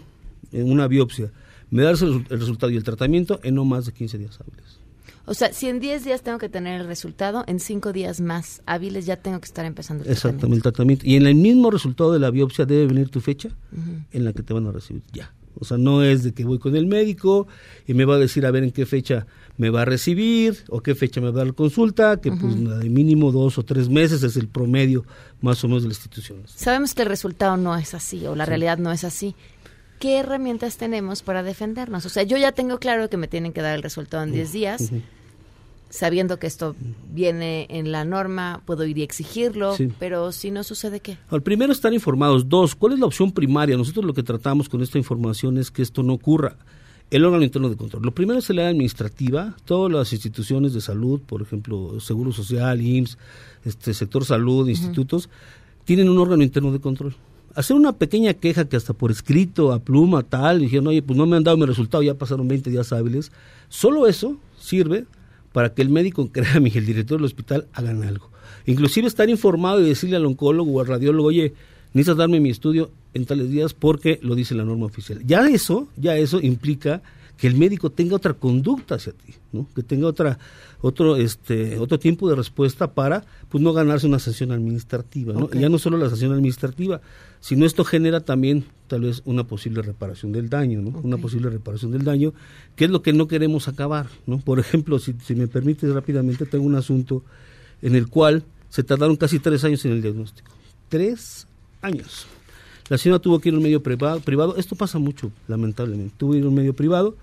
en una biopsia, me das el resultado y el tratamiento en no más de 15 días hábiles. O sea, si en 10 días tengo que tener el resultado, en 5 días más hábiles ya tengo que estar empezando el Exactamente, el tratamiento. Y en el mismo resultado de la biopsia debe venir tu fecha en la que te van a recibir ya. O sea, no es de que voy con el médico y me va a decir a ver en qué fecha me va a recibir o qué fecha me va a dar la consulta, que pues de mínimo dos o tres meses es el promedio más o menos de las instituciones. Sabemos que el resultado no es así o la Sí. realidad no es así. ¿Qué herramientas tenemos para defendernos? O sea, yo ya tengo claro que me tienen que dar el resultado en 10 días. Sabiendo que esto viene en la norma, puedo ir y exigirlo, Sí. pero si no sucede, ¿qué? Al primero, estar informados. Dos, ¿cuál es la opción primaria? Nosotros lo que tratamos con esta información es que esto no ocurra. El órgano interno de control. Lo primero es el área administrativa. Todas las instituciones de salud, por ejemplo, Seguro Social, IMSS, este, sector salud, institutos, tienen un órgano interno de control. Hacer una pequeña queja que hasta por escrito, a pluma, tal, dijeron, oye, pues no me han dado mi resultado, ya pasaron 20 días hábiles. Solo eso sirve para que el médico, créame, el director del hospital hagan algo. Inclusive estar informado y decirle al oncólogo o al radiólogo, oye, necesitas darme mi estudio en tales días porque lo dice la norma oficial. Ya eso, ya eso implica que el médico tenga otra conducta hacia ti, ¿no? que tenga otra otro este otro tiempo de respuesta para pues no ganarse una sanción administrativa, ¿no? Ya no solo la sanción administrativa, sino esto genera también tal vez una posible reparación del daño, ¿no? Una posible reparación del daño, que es lo que no queremos acabar, ¿no? Por ejemplo, si, si me permites rápidamente, tengo un asunto en el cual se tardaron casi tres años en el diagnóstico. Tres años. La señora tuvo que ir a un medio privado, privado. Esto pasa mucho, lamentablemente. Tuvo que ir a un medio privado,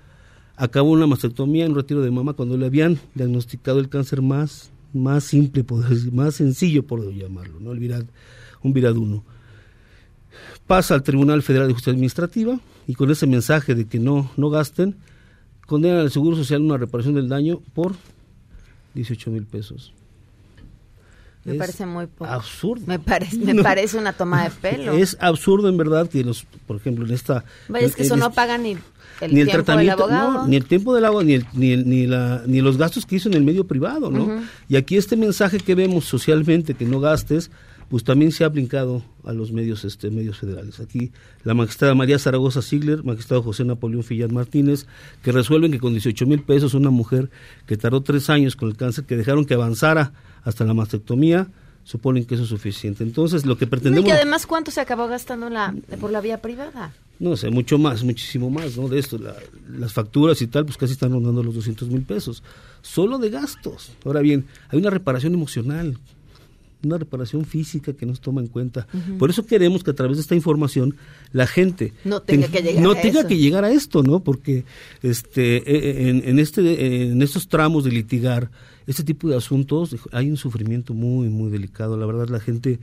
acabó una mastectomía, un retiro de mama, cuando le habían diagnosticado el cáncer más, más simple, por decir, más sencillo, por llamarlo, ¿no? El virad, un virad 1. Pasa al Tribunal Federal de Justicia Administrativa y con ese mensaje de que no, no gasten, condenan al Seguro Social una reparación del daño por 18 mil pesos. Me Es parece muy poco. absurdo. Me, parece me No. parece una toma de pelo. Es absurdo en verdad que los, por ejemplo, en esta... Vaya, es que eso no este- paga ni el ni el tiempo del abogado. no, ni el tiempo del agua, ni, el- ni, el- ni, la, ni los gastos que hizo en el medio privado, ¿no? Y aquí este mensaje que vemos socialmente, que no gastes, pues también se ha aplicado a los medios, este, medios federales. Aquí la magistrada María Zaragoza Sigler, magistrado José Napoleón Fillat Martínez, que resuelven que con 18 mil pesos una mujer que tardó tres años con el cáncer, que dejaron que avanzara hasta la mastectomía, suponen que eso es suficiente. Entonces, lo que No, y pretendemos... que además, ¿cuánto se acabó gastando la, por la vía privada? No sé, mucho más, muchísimo más, ¿no? De esto, la- las facturas y tal, pues casi están rondando los 200 mil pesos. Solo de gastos. Ahora bien, hay una reparación emocional, una reparación física que nos toma en cuenta. Por eso queremos que a través de esta información la gente No tenga ten- que llegar no a tenga eso. que llegar a esto, ¿no? Porque este eh, en, en este en estos tramos de litigar este tipo de asuntos hay un sufrimiento muy muy delicado. La verdad la gente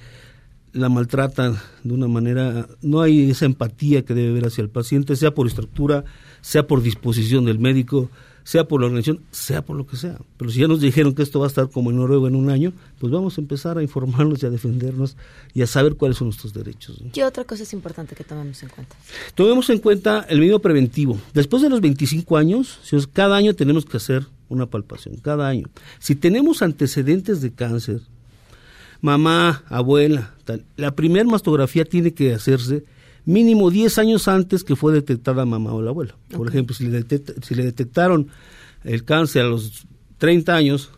la maltratan de una manera, no hay esa empatía que debe haber hacia el paciente, sea por estructura, sea por disposición del médico, sea por la organización, sea por lo que sea. Pero si ya nos dijeron que esto va a estar como en Noruega en un año, pues vamos a empezar a informarnos y a defendernos y a saber cuáles son nuestros derechos. ¿no? ¿Qué otra cosa es importante que tomemos en cuenta? Tomemos en cuenta el medio preventivo. Después de los 25 años, cada año tenemos que hacer una palpación, cada año. Si tenemos antecedentes de cáncer, mamá, abuela, tal, la primera mastografía tiene que hacerse mínimo 10 años antes que fue detectada mamá o la abuela. Por ejemplo, si le, detecta- si le detectaron el cáncer a los 30 años,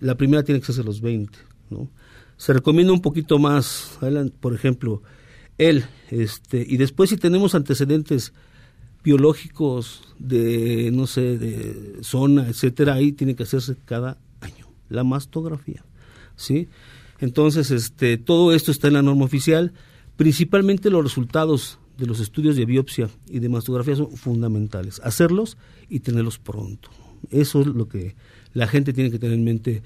la primera tiene que hacerse a los 20, ¿no? Se recomienda un poquito más, por ejemplo, él, este, y después si tenemos antecedentes biológicos de, no sé, de zona, etcétera, ahí tiene que hacerse cada año la mastografía, ¿sí? Entonces, este, todo esto está en la norma oficial, principalmente los resultados de los estudios de biopsia y de mastografía son fundamentales, hacerlos y tenerlos pronto. Eso es lo que la gente tiene que tener en mente.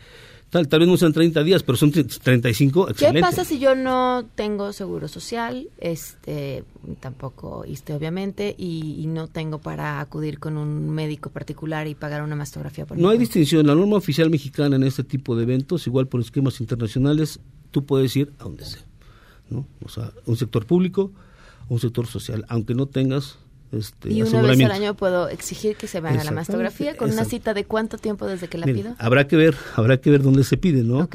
Tal, tal vez no sean 30 días, pero son 35, ¿Qué excelente. pasa si yo no tengo seguro social, este, tampoco ISTE obviamente, y, y no tengo para acudir con un médico particular y pagar una mastografía por No hay cuenta? distinción. La norma oficial mexicana en este tipo de eventos, igual por esquemas internacionales, tú puedes ir a donde sea. ¿No? O sea, un sector público un sector social, aunque no tengas este, Y una vez al año puedo exigir que se me haga la mastografía con una cita de cuánto tiempo desde que la pido. habrá que ver, habrá que ver dónde se pide, ¿no? Ok.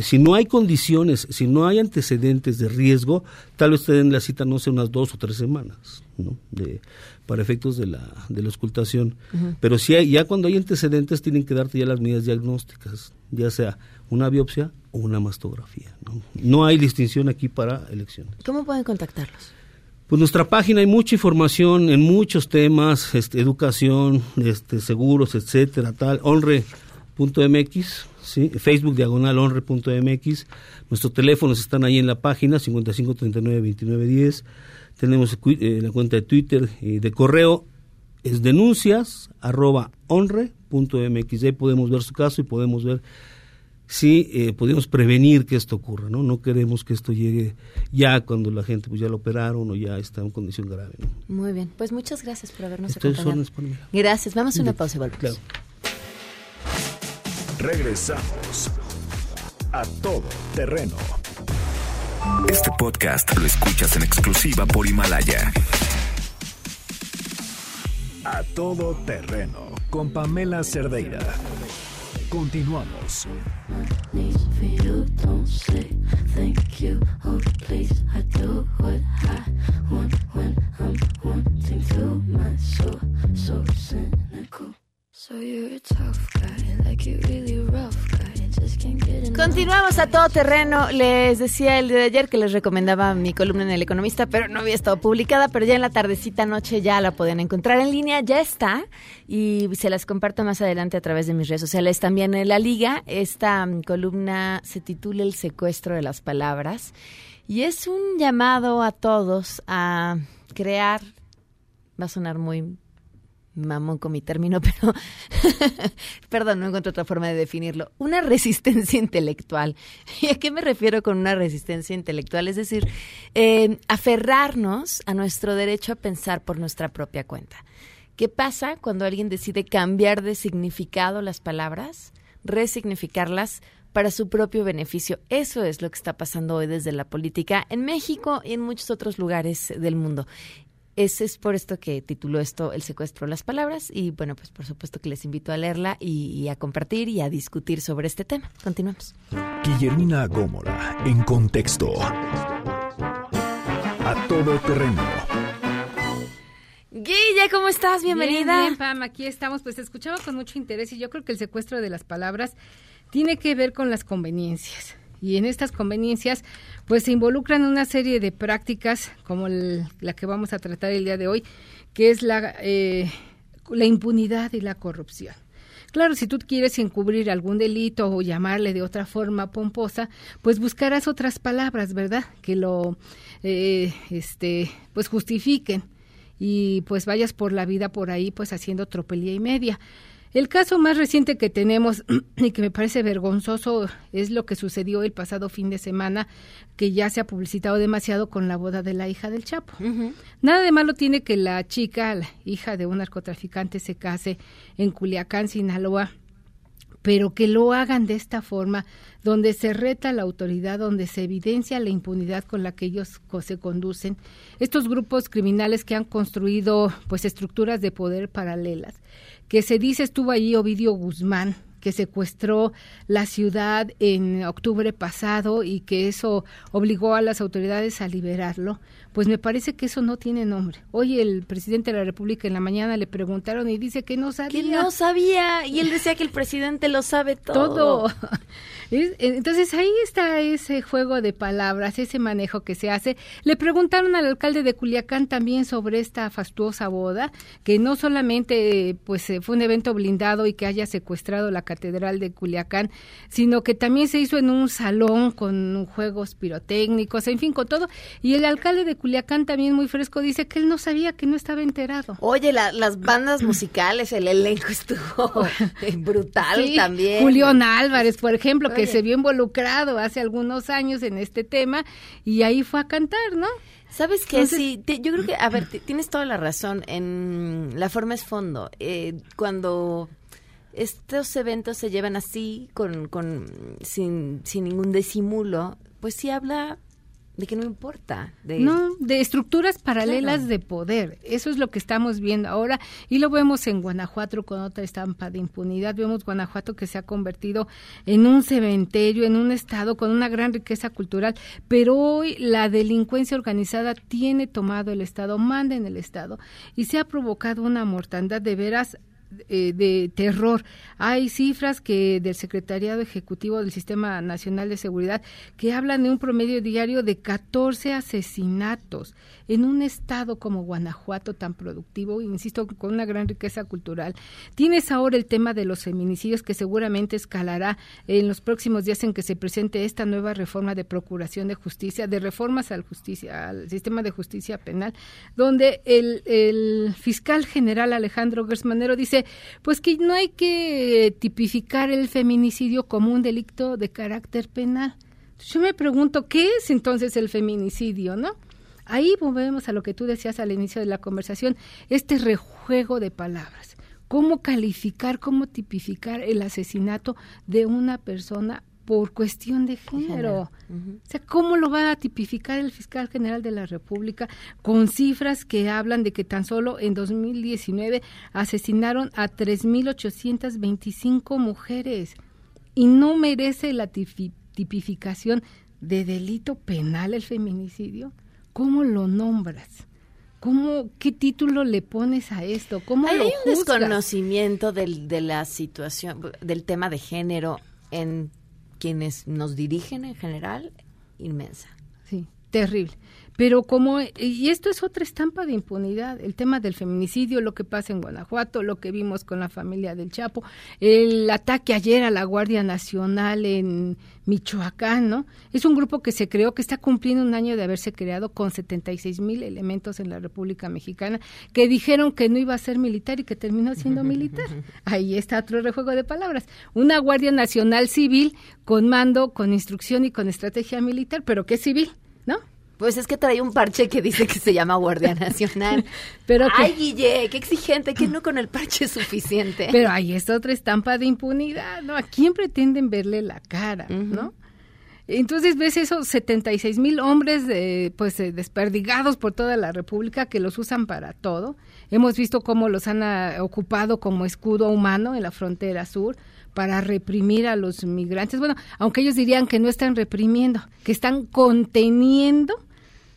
Si no hay condiciones, si no hay antecedentes de riesgo, tal vez te den la cita, no sé, unas dos o tres semanas, ¿no? De, para efectos de la, de la auscultación. Pero si hay- ya cuando hay antecedentes tienen que darte ya las medidas diagnósticas, ya sea una biopsia o una mastografía. No, no hay distinción aquí para elecciones. ¿Cómo pueden contactarlos? Pues nuestra página hay mucha información en muchos temas, este, educación, este, seguros, etcétera, tal, onre.mx, ¿sí? Facebook diagonal onre.mx, nuestros teléfonos están ahí en la página, 55 39 29 10, tenemos eh, la cuenta de Twitter y de correo, es denuncias arroba onre.mx, ahí podemos ver su caso y podemos ver si eh, podemos prevenir que esto ocurra, ¿no? No queremos que esto llegue ya cuando la gente pues ya lo operaron o ya está en condición grave, ¿no? Muy bien, pues muchas gracias por habernos Estoy acompañado. Gracias, vamos a una pausa y volvemos. Claro. Regresamos a todo terreno. Este podcast lo escuchas en exclusiva por Himalaya. A todo terreno con Pamela Cerdeira. Continuamos. Continuamos a todo terreno. Les decía el día de ayer que les recomendaba mi columna en El Economista, pero no había estado publicada, pero ya en la tardecita noche ya la pueden encontrar en línea, ya está, y se las comparto más adelante a través de mis redes sociales. También en la liga, esta mm, columna se titula El secuestro de las palabras, y es un llamado a todos a crear, va a sonar muy mamón con mi término, pero perdón, no encuentro otra forma de definirlo. Una resistencia intelectual. ¿Y a qué me refiero con una resistencia intelectual? Es decir, eh, aferrarnos a nuestro derecho a pensar por nuestra propia cuenta. ¿Qué pasa cuando alguien decide cambiar de significado las palabras, resignificarlas? para su propio beneficio. Eso es lo que está pasando hoy desde la política en México y en muchos otros lugares del mundo. Ese es por esto que tituló esto El secuestro de las palabras y bueno, pues por supuesto que les invito a leerla y, y a compartir y a discutir sobre este tema. Continuamos. Guillermina Gómora, en contexto. A todo terreno. Guilla, ¿cómo estás? Bienvenida. Bien, bien, Pam, aquí estamos. Pues escuchaba con mucho interés y yo creo que el secuestro de las palabras tiene que ver con las conveniencias. Y en estas conveniencias, pues se involucran una serie de prácticas como la que vamos a tratar el día de hoy, que es la, eh, la impunidad y la corrupción. Claro, si tú quieres encubrir algún delito o llamarle de otra forma pomposa, pues buscarás otras palabras, ¿verdad? Que lo, eh, este, pues justifiquen y pues vayas por la vida por ahí pues haciendo tropelía y media. El caso más reciente que tenemos y que me parece vergonzoso es lo que sucedió el pasado fin de semana, que ya se ha publicitado demasiado con la boda de la hija del Chapo. Nada de malo tiene que la chica, la hija de un narcotraficante, se case en Culiacán, Sinaloa, pero que lo hagan de esta forma, donde se reta la autoridad, donde se evidencia la impunidad con la que ellos se conducen. Estos grupos criminales que han construido pues estructuras de poder paralelas, que se dice estuvo allí Ovidio Guzmán, que secuestró la ciudad en octubre pasado y que eso obligó a las autoridades a liberarlo, pues me parece que eso no tiene nombre. Hoy el presidente de la República en la mañana le preguntaron y dice que no sabía. Que no sabía y él decía que el presidente lo sabe todo. todo. Es- Entonces ahí está ese juego de palabras, ese manejo que se hace. Le preguntaron al alcalde de Culiacán también sobre esta fastuosa boda, que no solamente pues eh, fue un evento blindado y que haya secuestrado la catedral de Culiacán, sino que también se hizo en un salón con juegos pirotécnicos, en fin, con todo. Y el alcalde de Culiacán también muy fresco dice que él no sabía, que no estaba enterado. Oye, la- las bandas musicales, el elenco estuvo brutal Sí, también. Julián Álvarez, por ejemplo, que se vio involucrado hace algunos años en este tema y ahí fue a cantar, ¿no? ¿Sabes qué? Entonces- sí, te- yo creo que, a ver, ti- tienes toda la razón. En la forma es fondo. Eh, cuando estos eventos se llevan así, con, con sin, sin ningún disimulo, pues sí habla de que no importa. De... No, de estructuras paralelas de poder. Eso es lo que estamos viendo ahora y lo vemos en Guanajuato con otra estampa de impunidad. Vemos Guanajuato que se ha convertido en un cementerio, en un estado con una gran riqueza cultural, pero hoy la delincuencia organizada tiene tomado el estado, manda en el estado y se ha provocado una mortandad de veras eh, de terror. Hay cifras que del Secretariado Ejecutivo del Sistema Nacional de Seguridad que hablan de un promedio diario de 14 asesinatos en un estado como Guanajuato tan productivo, insisto, con una gran riqueza cultural. Tienes ahora el tema de los feminicidios que seguramente escalará en los próximos días en que se presente esta nueva reforma de procuración de justicia, de reformas al justicia, al sistema de justicia penal, donde el, el fiscal general Alejandro Gersmanero dice pues que no hay que tipificar el feminicidio como un delito de carácter penal. Yo me pregunto, ¿qué es entonces el feminicidio, no? Ahí volvemos a lo que tú decías al inicio de la conversación, este rejuego de palabras. ¿Cómo calificar, cómo tipificar el asesinato de una persona por cuestión de género. O sea, ¿cómo lo va a tipificar el fiscal general de la República con cifras que hablan de que tan solo en 2019 asesinaron a 3.825 mujeres y no merece la tipificación de delito penal el feminicidio? ¿Cómo lo nombras? ¿Cómo, ¿Qué título le pones a esto? ¿Cómo Hay lo un juzgas? desconocimiento del, de la situación, del tema de género en quienes nos dirigen en general, inmensa. Sí, terrible. Pero como, y esto es otra estampa de impunidad, el tema del feminicidio, lo que pasa en Guanajuato, lo que vimos con la familia del Chapo, el ataque ayer a la Guardia Nacional en Michoacán, ¿no? Es un grupo que se creó, que está cumpliendo un año de haberse creado con 76 mil elementos en la República Mexicana, que dijeron que no iba a ser militar y que terminó siendo militar. Ahí está otro rejuego de palabras. Una Guardia Nacional civil con mando, con instrucción y con estrategia militar, pero que es civil. Pues es que trae un parche que dice que se llama Guardia Nacional. Pero que- Ay, Guille, qué exigente, que no con el parche es suficiente. Pero ahí está otra estampa de impunidad, ¿no? ¿A quién pretenden verle la cara, no? Entonces ves esos 76 mil hombres eh, pues eh, desperdigados por toda la República que los usan para todo. Hemos visto cómo los han ah, ocupado como escudo humano en la frontera sur para reprimir a los migrantes. Bueno, aunque ellos dirían que no están reprimiendo, que están conteniendo.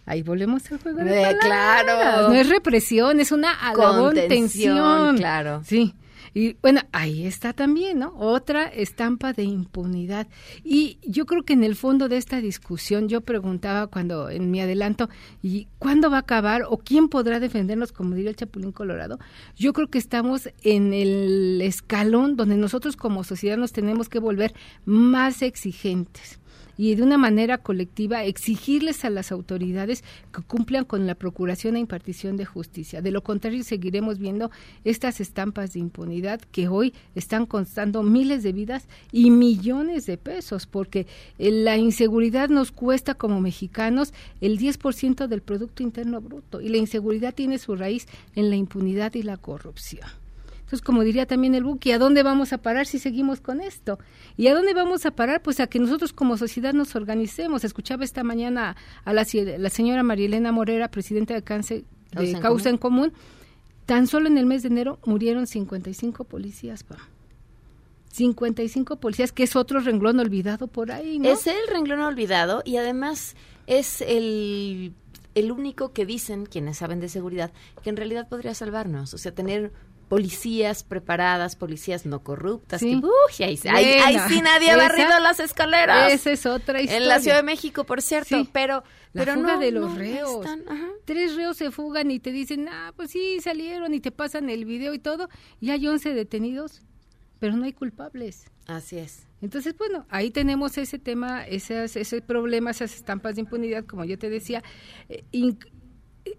Ahí volvemos al juego de Eh, claro. No es represión, es una alabón tensión. claro. Sí. Y bueno, ahí está también, ¿no? Otra estampa de impunidad. Y yo creo que en el fondo de esta discusión, yo preguntaba cuando en mi adelanto, ¿y cuándo va a acabar o quién podrá defendernos, como diría el Chapulín Colorado? Yo creo que estamos en el escalón donde nosotros como sociedad nos tenemos que volver más exigentes y de una manera colectiva exigirles a las autoridades que cumplan con la procuración e impartición de justicia. De lo contrario, seguiremos viendo estas estampas de impunidad que hoy están costando miles de vidas y millones de pesos, porque eh, la inseguridad nos cuesta como mexicanos el 10% del Producto Interno Bruto y la inseguridad tiene su raíz en la impunidad y la corrupción. Entonces, como diría también el Buki, ¿a dónde vamos a parar si seguimos con esto? ¿Y a dónde vamos a parar? Pues a que nosotros como sociedad nos organicemos. Escuchaba esta mañana a la, la señora Marielena Morera, presidenta de, cáncer, de Causa en Causa en Común. Tan solo en el mes de enero murieron 55 policías, pa. 55 policías, que es otro renglón olvidado por ahí, ¿no? Es el renglón olvidado y además es el, el único que dicen, quienes saben de seguridad, que en realidad podría salvarnos. O sea, tener policías preparadas, policías no corruptas. Sí. Que, uy, ahí, ahí- ahí Bueno, sí nadie ha barrido las escaleras. Esa es otra historia. En la Ciudad de México, por cierto, Sí. pero, La pero fuga no, de los no reos. están. Tres reos se fugan y te dicen, ah, pues sí, salieron y te pasan el video y todo, y hay 11 detenidos, pero no hay culpables. Así es. Entonces, bueno, ahí tenemos ese tema, esas, ese problema, esas estampas de impunidad, como yo te decía. eh, inc- eh,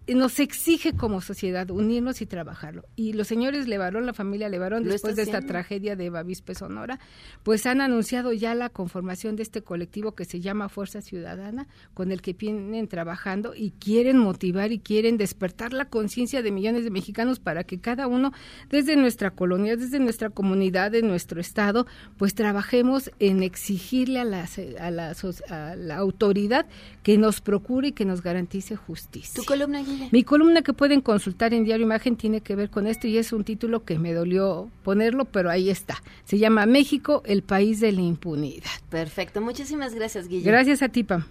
nos exige como sociedad unirnos y trabajarlo. Y los señores Levarón, la familia Levarón, después de esta tragedia de Bavispe Sonora, pues han anunciado ya la conformación de este colectivo que se llama Fuerza Ciudadana, con el que vienen trabajando y quieren motivar y quieren despertar la conciencia de millones de mexicanos para que cada uno, desde nuestra colonia, desde nuestra comunidad, de nuestro estado, pues trabajemos en exigirle a la, a la, so- a la autoridad que nos procure y que nos garantice justicia. Tu columna, Mi columna que pueden consultar en Diario Imagen tiene que ver con esto y es un título que me dolió ponerlo, pero ahí está. Se llama México, el país de la impunidad. Perfecto, muchísimas gracias, Guille. Gracias a ti, Pam.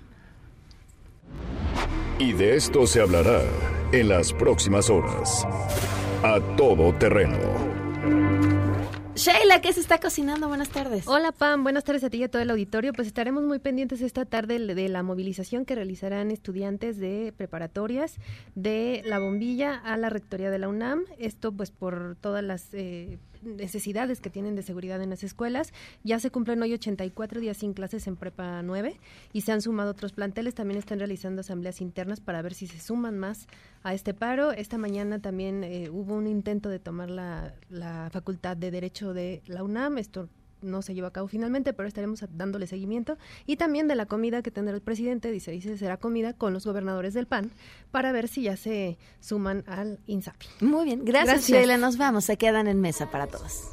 Y de esto se hablará en las próximas horas. A todo terreno. Sheila, ¿qué se está cocinando? Buenas tardes. Hola Pam, buenas tardes a ti y a todo el auditorio. Pues estaremos muy pendientes esta tarde de la movilización que realizarán estudiantes de preparatorias de la bombilla a la rectoría de la UNAM. Esto pues por todas las eh, necesidades que tienen de seguridad en las escuelas. Ya se cumplen hoy 84 días sin clases en Prepa 9 y se han sumado otros planteles. También están realizando asambleas internas para ver si se suman más a este paro. Esta mañana también eh, hubo un intento de tomar la, la Facultad de Derecho de la UNAM. Esto no se lleva a cabo finalmente, pero estaremos dándole seguimiento. Y también de la comida que tendrá el presidente, dice, dice, será comida con los gobernadores del PAN para ver si ya se suman al INSAPI. Muy bien, gracias, Sheila. Nos vamos, se quedan en mesa para todos.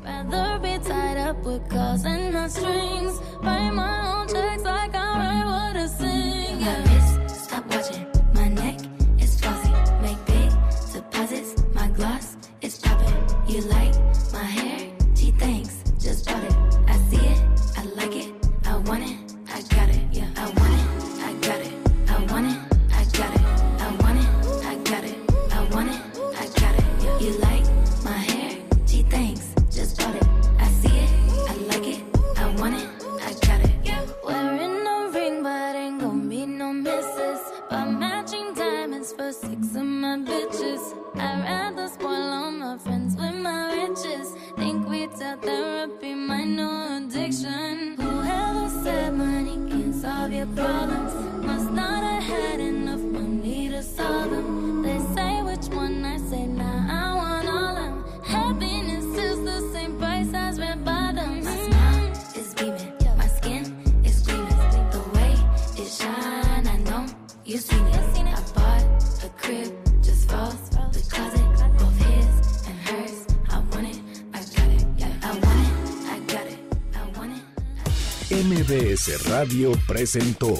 Radio presentó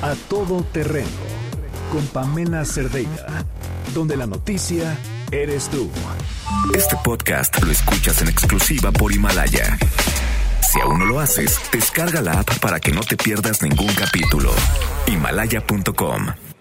A Todo Terreno con Pamela Cerdeira, donde la noticia eres tú. Este podcast lo escuchas en exclusiva por Himalaya. Si aún no lo haces, descarga la app para que no te pierdas ningún capítulo. Himalaya.com